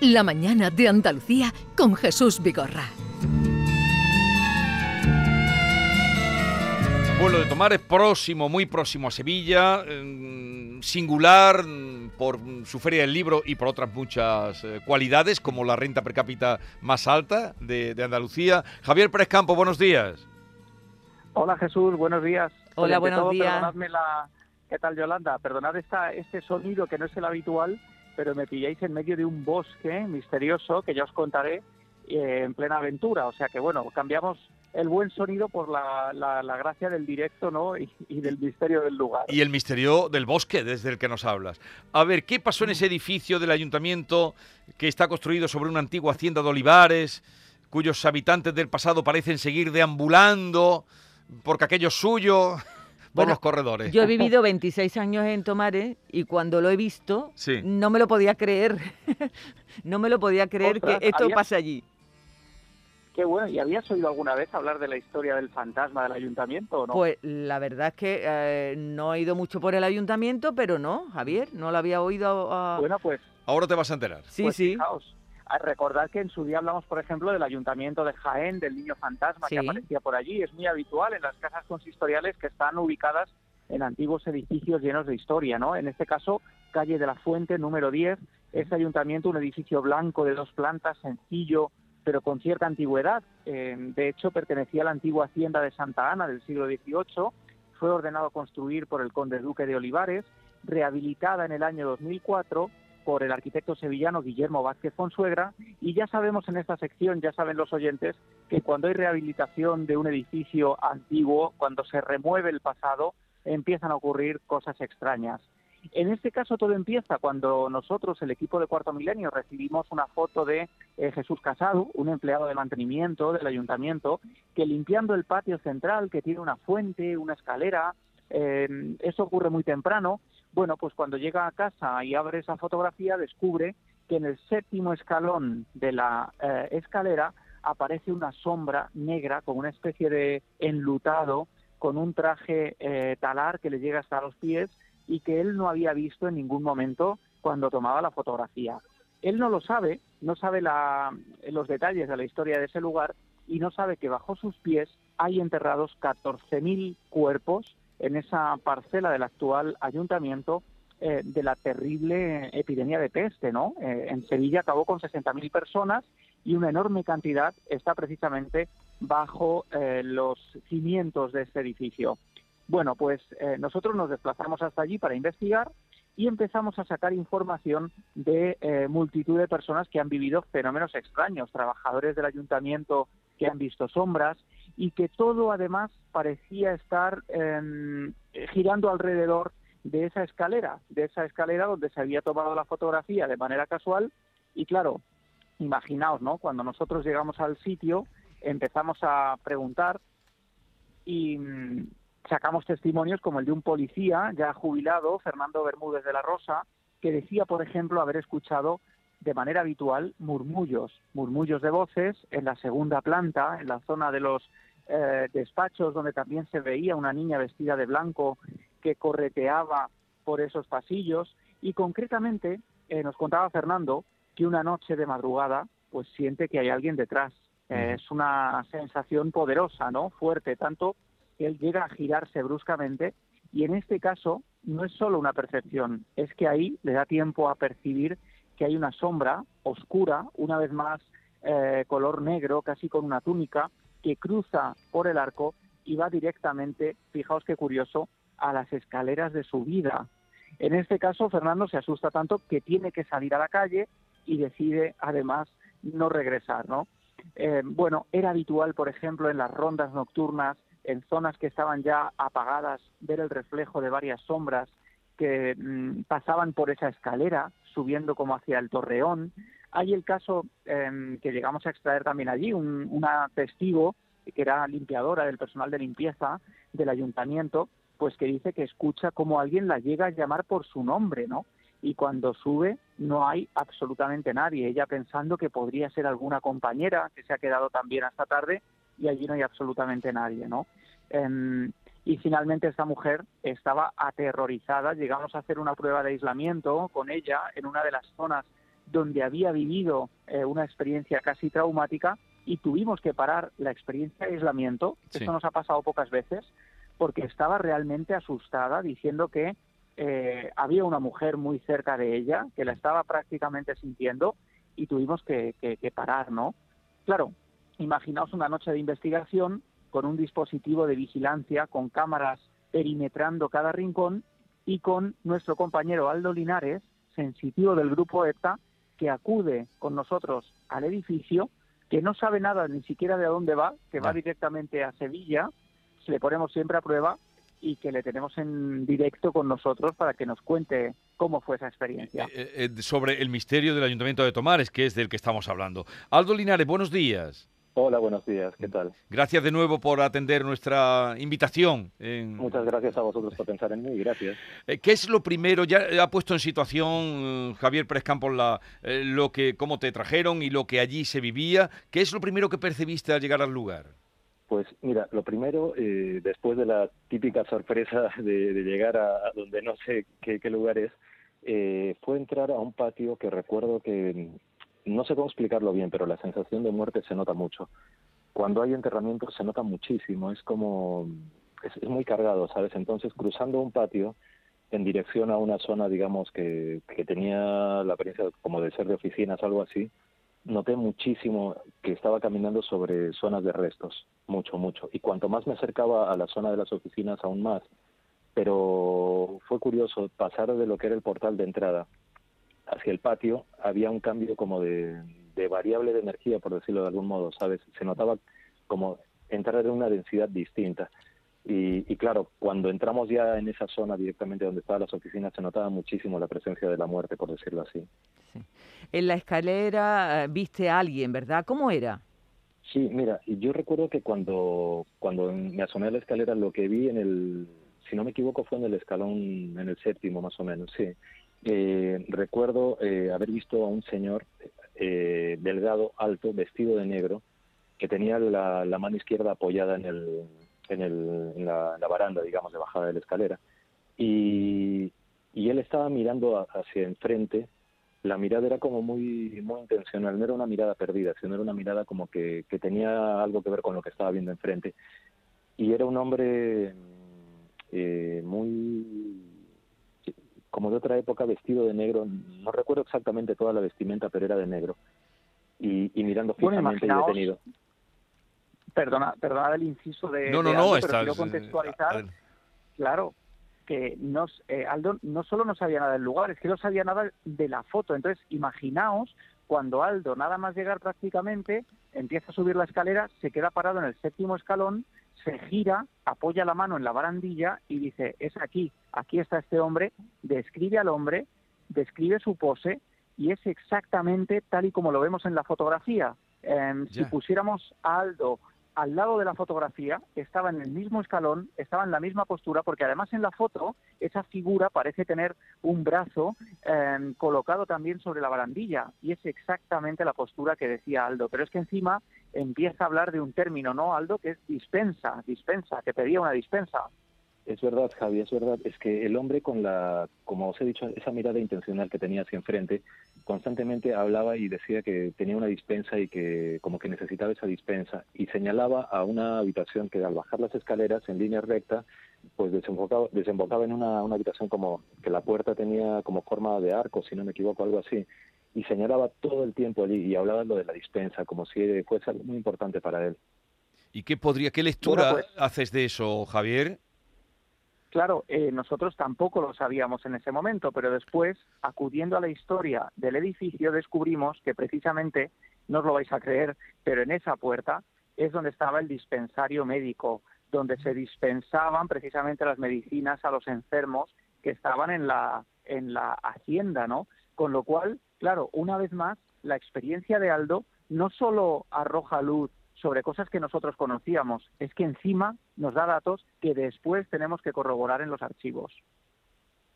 La mañana de Andalucía con Jesús Vigorra. Vuelo de Tomar es próximo, muy próximo a Sevilla, mm, singular mm, por su feria del libro y por otras muchas eh, cualidades, como la renta per cápita más alta de, de Andalucía. Javier Pérez Campo, buenos días. Hola Jesús, buenos días. Hola, Oye, buenos todo, días. Perdonadme la... ¿Qué tal Yolanda? Perdonad esta, este sonido que no es el habitual, pero me pilláis en medio de un bosque misterioso que ya os contaré eh, en plena aventura. O sea que bueno, cambiamos el buen sonido por la, la- la gracia del directo ¿no? y, y del misterio del lugar. Y el misterio del bosque desde el que nos hablas. A ver, ¿qué pasó en ese edificio del ayuntamiento que está construido sobre una antigua hacienda de olivares, cuyos habitantes del pasado parecen seguir deambulando porque aquello es suyo Bueno, los corredores? Yo he vivido 26 años en Tomares y cuando lo he visto Sí. no me lo podía creer. no me lo podía creer Ostras, que esto había- pase allí. Qué bueno, ¿y habías oído alguna vez hablar de la historia del fantasma del ayuntamiento o no? Pues la verdad es que eh, no he ido mucho por el ayuntamiento, pero no, Javier, no lo había oído. a- Bueno, pues Ahora te vas a enterar. sí, Pues sí. fijaos, a recordar que en su día hablamos, por ejemplo, del ayuntamiento de Jaén, del niño fantasma que Sí. aparecía por allí. Es muy habitual en las casas consistoriales que están ubicadas en antiguos edificios llenos de historia, ¿no? En este caso, calle de la Fuente, número 10, este ayuntamiento, un edificio blanco de dos plantas, sencillo, pero con cierta antigüedad. Eh, de hecho, pertenecía a la antigua hacienda de Santa Ana del siglo XVIII. Fue ordenado construir por el conde duque de Olivares, rehabilitada en el año 2004 por el arquitecto sevillano Guillermo Vázquez Fonsuegra y ya sabemos en esta sección, ya saben los oyentes, que cuando hay rehabilitación de un edificio antiguo, cuando se remueve el pasado, empiezan a ocurrir cosas extrañas. En este caso todo empieza cuando nosotros, el equipo de Cuarto Milenio, recibimos una foto de eh, Jesús Casado, un empleado de mantenimiento del ayuntamiento, que limpiando el patio central, que tiene una fuente, una escalera, eh, eso ocurre muy temprano, bueno, pues cuando llega a casa y abre esa fotografía, descubre que en el séptimo escalón de la eh, escalera aparece una sombra negra con una especie de enlutado, con un traje eh, talar que le llega hasta los pies y que él no había visto en ningún momento cuando tomaba la fotografía. Él no lo sabe, no sabe la- los detalles de la historia de ese lugar y no sabe que bajo sus pies hay enterrados 14.000 cuerpos en esa parcela del actual ayuntamiento eh, de la terrible epidemia de peste, ¿no? Eh, en Sevilla acabó con 60.000 personas y una enorme cantidad está precisamente bajo eh, los cimientos de este edificio. Bueno, pues nosotros nos desplazamos hasta allí para investigar y empezamos a sacar información de multitud de personas que han vivido fenómenos extraños, trabajadores del ayuntamiento que han visto sombras y que todo además parecía estar em, girando alrededor de esa escalera, de esa escalera donde se había tomado la fotografía de manera casual y claro, imaginaos, ¿no? Cuando nosotros llegamos al sitio empezamos a preguntar y mm, sacamos testimonios como el de un policía ya jubilado, Fernando Bermúdez de la Rosa, que decía, por ejemplo, haber escuchado de manera habitual murmullos, murmullos de voces en la segunda planta, en la zona de los eh, despachos, donde también se veía una niña vestida de blanco que correteaba por esos pasillos y concretamente eh, nos contaba Fernando que una noche de madrugada pues siente que hay alguien detrás. Eh, es una sensación poderosa, ¿no? Fuerte, tanto que él llega a girarse bruscamente y en este caso no es solo una percepción, es que ahí le da tiempo a percibir que hay una sombra oscura, una vez más eh, color negro, casi con una túnica, que cruza por el arco y va directamente, fijaos qué curioso, a las escaleras de su vida. En este caso, Fernando se asusta tanto que tiene que salir a la calle y decide, además, no regresar, ¿no? Eh, bueno, era habitual, por ejemplo, en las rondas nocturnas, en zonas que estaban ya apagadas, ver el reflejo de varias sombras que mm, pasaban por esa escalera, subiendo como hacia el torreón. Hay el caso eh, que llegamos a extraer también allí, un, una testigo que era limpiadora del personal de limpieza del ayuntamiento, pues que dice que escucha como alguien la llega a llamar por su nombre, ¿no? Y cuando sube no hay absolutamente nadie, ella pensando que podría ser alguna compañera que se ha quedado también hasta tarde y allí no hay absolutamente nadie, ¿no? Em, y finalmente esta mujer estaba aterrorizada. Llegamos a hacer una prueba de aislamiento con ella en una de las zonas donde había vivido eh, una experiencia casi traumática y tuvimos que parar la experiencia de aislamiento. Sí. Esto nos ha pasado pocas veces porque estaba realmente asustada diciendo que eh, había una mujer muy cerca de ella que la estaba prácticamente sintiendo y tuvimos que, que- que parar, ¿no? Claro, imaginaos una noche de investigación con un dispositivo de vigilancia, con cámaras perimetrando cada rincón y con nuestro compañero Aldo Linares, sensitivo del grupo ETA, que acude con nosotros al edificio, que no sabe nada ni siquiera de a dónde va, que va Ya. directamente a Sevilla, le ponemos siempre a prueba y que le tenemos en directo con nosotros para que nos cuente cómo fue esa experiencia. Eh, eh, sobre el misterio del Ayuntamiento de Tomares, que es del que estamos hablando. Aldo Linares, buenos días. Hola, buenos días, ¿qué tal? Gracias de nuevo por atender nuestra invitación. en- Muchas gracias a vosotros por pensar en mí, gracias. Eh, ¿Qué es lo primero? Ya ha puesto en situación eh, Javier Pérez Campos la, eh, lo que, cómo te trajeron y lo que allí se vivía. ¿Qué es lo primero que percibiste al llegar al lugar? Pues mira, lo primero, eh, después de la típica sorpresa de, de llegar a, a donde no sé qué, qué lugar es, eh, fue entrar a un patio que recuerdo que, no sé cómo explicarlo bien, pero la sensación de muerte se nota mucho. Cuando hay enterramientos se nota muchísimo, es como, es, muy cargado, ¿sabes? Entonces, cruzando un patio en dirección a una zona, digamos, que, que tenía la apariencia como de ser de oficinas, algo así, noté muchísimo que estaba caminando sobre zonas de restos, mucho, mucho. Y cuanto más me acercaba a la zona de las oficinas, aún más. Pero fue curioso, pasar de lo que era el portal de entrada hacia el patio, había un cambio como de, de variable de energía, por decirlo de algún modo, ¿sabes? Se notaba como entrar en una densidad distinta. Y, y claro, cuando entramos ya en esa zona directamente donde estaban las oficinas, se notaba muchísimo la presencia de la muerte, por decirlo así. En la escalera eh, viste a alguien, ¿verdad? ¿Cómo era? Sí, mira, yo recuerdo que cuando, cuando me asomé a la escalera, lo que vi en el, si no me equivoco, fue en el escalón, en el séptimo más o menos, sí. Eh, recuerdo eh, haber visto a un señor eh, delgado, alto, vestido de negro, que tenía la, la mano izquierda apoyada en, el, en, el, en, la, la baranda, digamos, de bajada de la escalera. Y, y él estaba mirando a- hacia enfrente, la mirada era como muy muy intencional, no era una mirada perdida, sino era una mirada como que, que tenía algo que ver con lo que estaba viendo enfrente. Y era un hombre eh, muy como de otra época, vestido de negro, no recuerdo exactamente toda la vestimenta, pero era de negro. Y, y mirando Bueno, fijamente y imaginaos- detenido. Perdona, perdona el inciso de, No, no, de no, Aldo, pero estás, quiero contextualizar. Claro, que nos, eh, Aldo no solo no sabía nada del lugar, es que no sabía nada de la foto. Entonces, imaginaos cuando Aldo, nada más llegar prácticamente, empieza a subir la escalera, se queda parado en el séptimo escalón, se gira, apoya la mano en la barandilla y dice, es aquí, aquí está este hombre, describe al hombre, describe su pose y es exactamente tal y como lo vemos en la fotografía. Em, si pusiéramos a Aldo al lado de la fotografía, estaba en el mismo escalón, estaba en la misma postura, porque además en la foto esa figura parece tener un brazo em, colocado también sobre la barandilla y es exactamente la postura que decía Aldo. Pero es que encima empieza a hablar de un término, ¿no, Aldo? Que es dispensa, dispensa, que pedía una dispensa. Es verdad, Javi, es verdad. Es que el hombre con la, como os he dicho, esa mirada intencional que tenía hacia enfrente, constantemente hablaba y decía que tenía una dispensa y que como que necesitaba esa dispensa. Y señalaba a una habitación que al bajar las escaleras en línea recta, pues desembocaba, desembocaba en una, una habitación como que la puerta tenía como forma de arco, si no me equivoco, algo así. Y señalaba todo el tiempo allí y hablaba lo de la dispensa, como si fuese algo muy importante para él. ¿Y qué podría, qué lectura Bueno, pues- haces de eso, Javier? Claro, eh, nosotros tampoco lo sabíamos en ese momento, pero después, acudiendo a la historia del edificio, descubrimos que precisamente, no os lo vais a creer, pero en esa puerta es donde estaba el dispensario médico, donde se dispensaban precisamente las medicinas a los enfermos que estaban en la, en la hacienda, ¿no? Con lo cual, claro, una vez más, la experiencia de Aldo no solo arroja luz sobre cosas que nosotros conocíamos, es que encima nos da datos que después tenemos que corroborar en los archivos.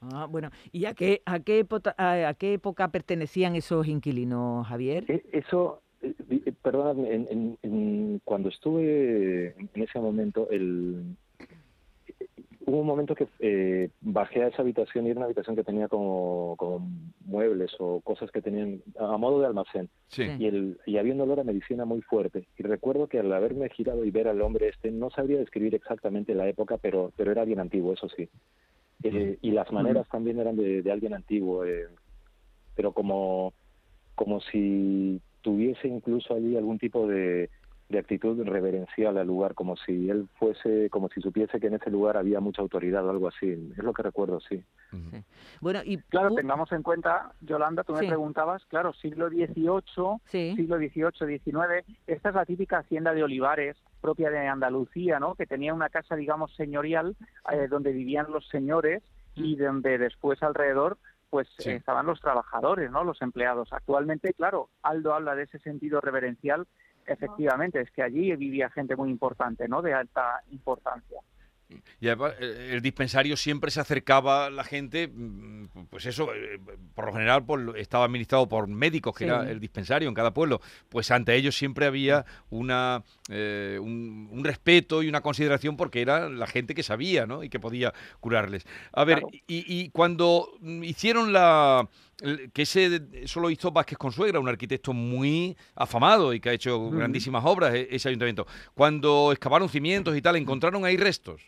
Ah, bueno, ¿y a qué, a, qué época, a, a qué época pertenecían esos inquilinos, Javier? E- Eso, eh, eh, perdóname, en, en- en- cuando estuve en ese momento, el, hubo un momento que eh, bajé a esa habitación y era una habitación que tenía como, como muebles o cosas que tenían a modo de almacén. Sí. Y, el, y había un olor a medicina muy fuerte. Y recuerdo que al haberme girado y ver al hombre este, no sabría describir exactamente la época, pero, pero era alguien antiguo, eso sí. Eh, y las maneras también eran de, de alguien antiguo, eh, pero como, como si tuviese incluso allí algún tipo de, de actitud reverencial al lugar, como si él fuese, como si supiese que en ese lugar había mucha autoridad o algo así. Es lo que recuerdo, sí. Bueno, y Claro, tengamos en cuenta, Yolanda, tú me preguntabas, claro, siglo XVIII, Sí. siglo XVIII, XIX, esta es la típica hacienda de olivares propia de Andalucía, ¿no? Que tenía una casa, digamos, señorial eh, donde vivían los señores y donde después alrededor pues Sí. eh, estaban los trabajadores, ¿no? Los empleados. Actualmente, claro, Aldo habla de ese sentido reverencial. Efectivamente, es que allí vivía gente muy importante, ¿no? De alta importancia. Y además, eh, el dispensario siempre se acercaba la gente, mm, pues eso, eh, por lo general por- estaba administrado por médicos, que Sí. era el dispensario en cada pueblo. Pues ante ellos siempre había una, eh, un, un respeto y una consideración porque era la gente que sabía ¿no? y que podía curarles. A ver, Claro. y, y cuando hicieron la... que ese eso lo hizo Vázquez Consuegra, un arquitecto muy afamado y que ha hecho grandísimas obras, e- ese ayuntamiento. Cuando excavaron cimientos y tal, encontraron ahí restos.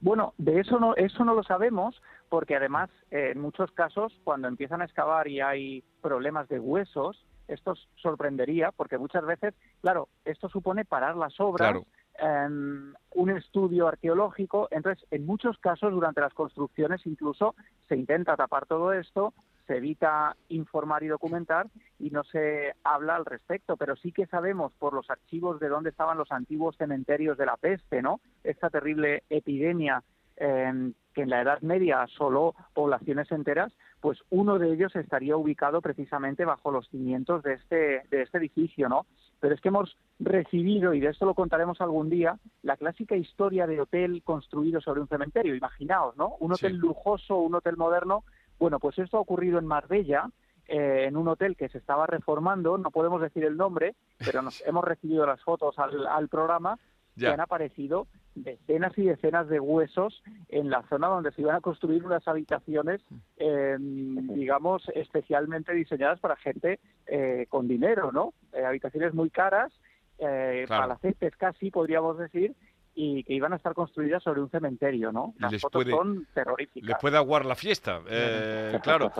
Bueno, de eso no, eso no lo sabemos, porque además, eh, en muchos casos, cuando empiezan a excavar y hay problemas de huesos, esto sorprendería, porque muchas veces, claro, esto supone parar las obras, Claro. em, un estudio arqueológico, entonces, en muchos casos, durante las construcciones, incluso se intenta tapar todo esto, se evita informar y documentar y no se habla al respecto, pero sí que sabemos por los archivos de dónde estaban los antiguos cementerios de la peste, ¿no? Esta terrible epidemia eh, que en la Edad Media asoló poblaciones enteras, pues uno de ellos estaría ubicado precisamente bajo los cimientos de este, de este edificio, ¿no? Pero es que hemos recibido, y de esto lo contaremos algún día, la clásica historia de hotel construido sobre un cementerio. Imaginaos, ¿no? Un hotel Sí. lujoso, un hotel moderno. Bueno, pues esto ha ocurrido en Marbella, eh, en un hotel que se estaba reformando, no podemos decir el nombre, pero nos hemos recibido las fotos al, al programa Ya. que han aparecido decenas y decenas de huesos en la zona donde se iban a construir unas habitaciones, eh, digamos, especialmente diseñadas para gente eh, con dinero, ¿no? Eh, habitaciones muy caras, eh, Claro. palacetes casi, podríamos decir, y que iban a estar construidas sobre un cementerio, ¿no? Las les fotos puede- son terroríficas. Les puede aguar la fiesta, eh, claro.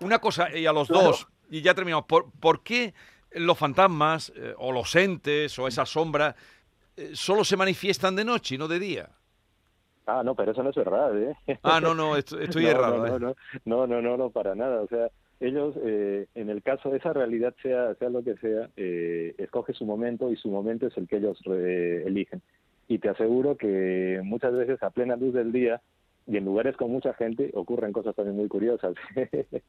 Una cosa, y a los Claro. dos, y ya terminamos, ¿por, por qué los fantasmas, eh, o los entes, o esas sombras, eh, solo se manifiestan de noche y no de día? Ah, no, pero eso no es verdad, ¿eh? Ah, no, no, est- estoy no, errado. No, no, no, no, no, no, no, para nada. O sea, ellos, eh, en el caso de esa realidad, sea, sea lo que sea, eh, escoge su momento y su momento es el que ellos eh, eligen. Y te aseguro que muchas veces a plena luz del día y en lugares con mucha gente ocurren cosas también muy curiosas.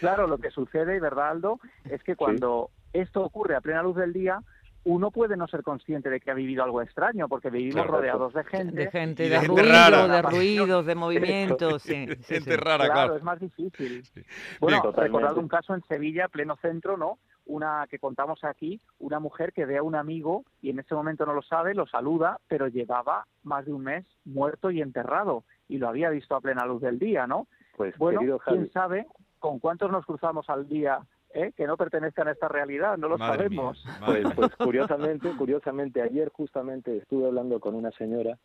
Claro, lo que sucede, ¿verdad, Aldo? Es que cuando esto ocurre a plena luz del día, uno puede no ser consciente de que ha vivido algo extraño, porque vivimos rodeados de gente. de gente, de de, gente ruidos, rara. de ruidos, de movimientos, sí, sí, Gente sí. rara, claro, claro. es más difícil. Sí. Bueno, recordad un caso en Sevilla, pleno centro, ¿no? Una que contamos aquí, una mujer que ve a un amigo y en ese momento no lo sabe, lo saluda, pero llevaba más de un mes muerto y enterrado y lo había visto a plena luz del día, ¿no? Pues, Bueno, querido Javi, quién sabe con cuántos nos cruzamos al día eh, que no pertenezcan a esta realidad, no lo Madre sabemos. Pues, pues curiosamente, curiosamente, ayer justamente estuve hablando con una señora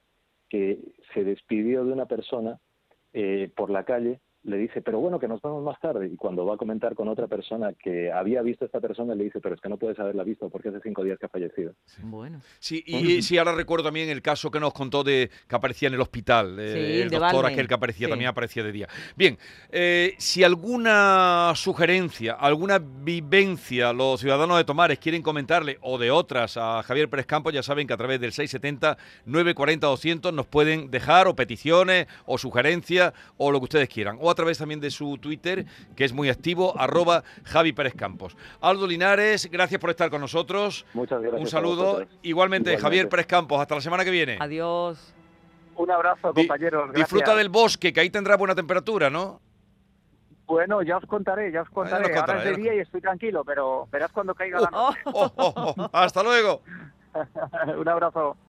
que se despidió de una persona eh, por la calle, le dice, pero bueno, que nos vemos más tarde. Y cuando va a comentar con otra persona que había visto a esta persona, le dice, pero es que no puedes haberla visto porque hace cinco días que ha fallecido. Bueno, Sí, y, y sí, ahora recuerdo también el caso que nos contó de que aparecía en el hospital. eh, Sí, el doctor Balmen, aquel que aparecía, sí. también aparecía de día. Bien, eh, si alguna sugerencia, alguna vivencia los ciudadanos de Tomares quieren comentarle o de otras a Javier Pérez Campos, ya saben que a través del 670-940-200 nos pueden dejar o peticiones o sugerencias o lo que ustedes quieran. O a través también de su Twitter, que es muy activo, arroba Javi Pérez Campos. Aldo Linares, gracias por estar con nosotros. Muchas gracias. Un saludo. Igualmente, Igualmente. Javier Pérez Campos. Hasta la semana que viene. adiós. Un abrazo, Di- compañeros. gracias. Disfruta del bosque, que ahí tendrá buena temperatura, ¿no? Bueno, ya os contaré, ya os contaré. Ahora es ya de nos día y estoy tranquilo, pero verás cuando caiga la noche. Oh, oh, oh. Hasta luego. Un abrazo.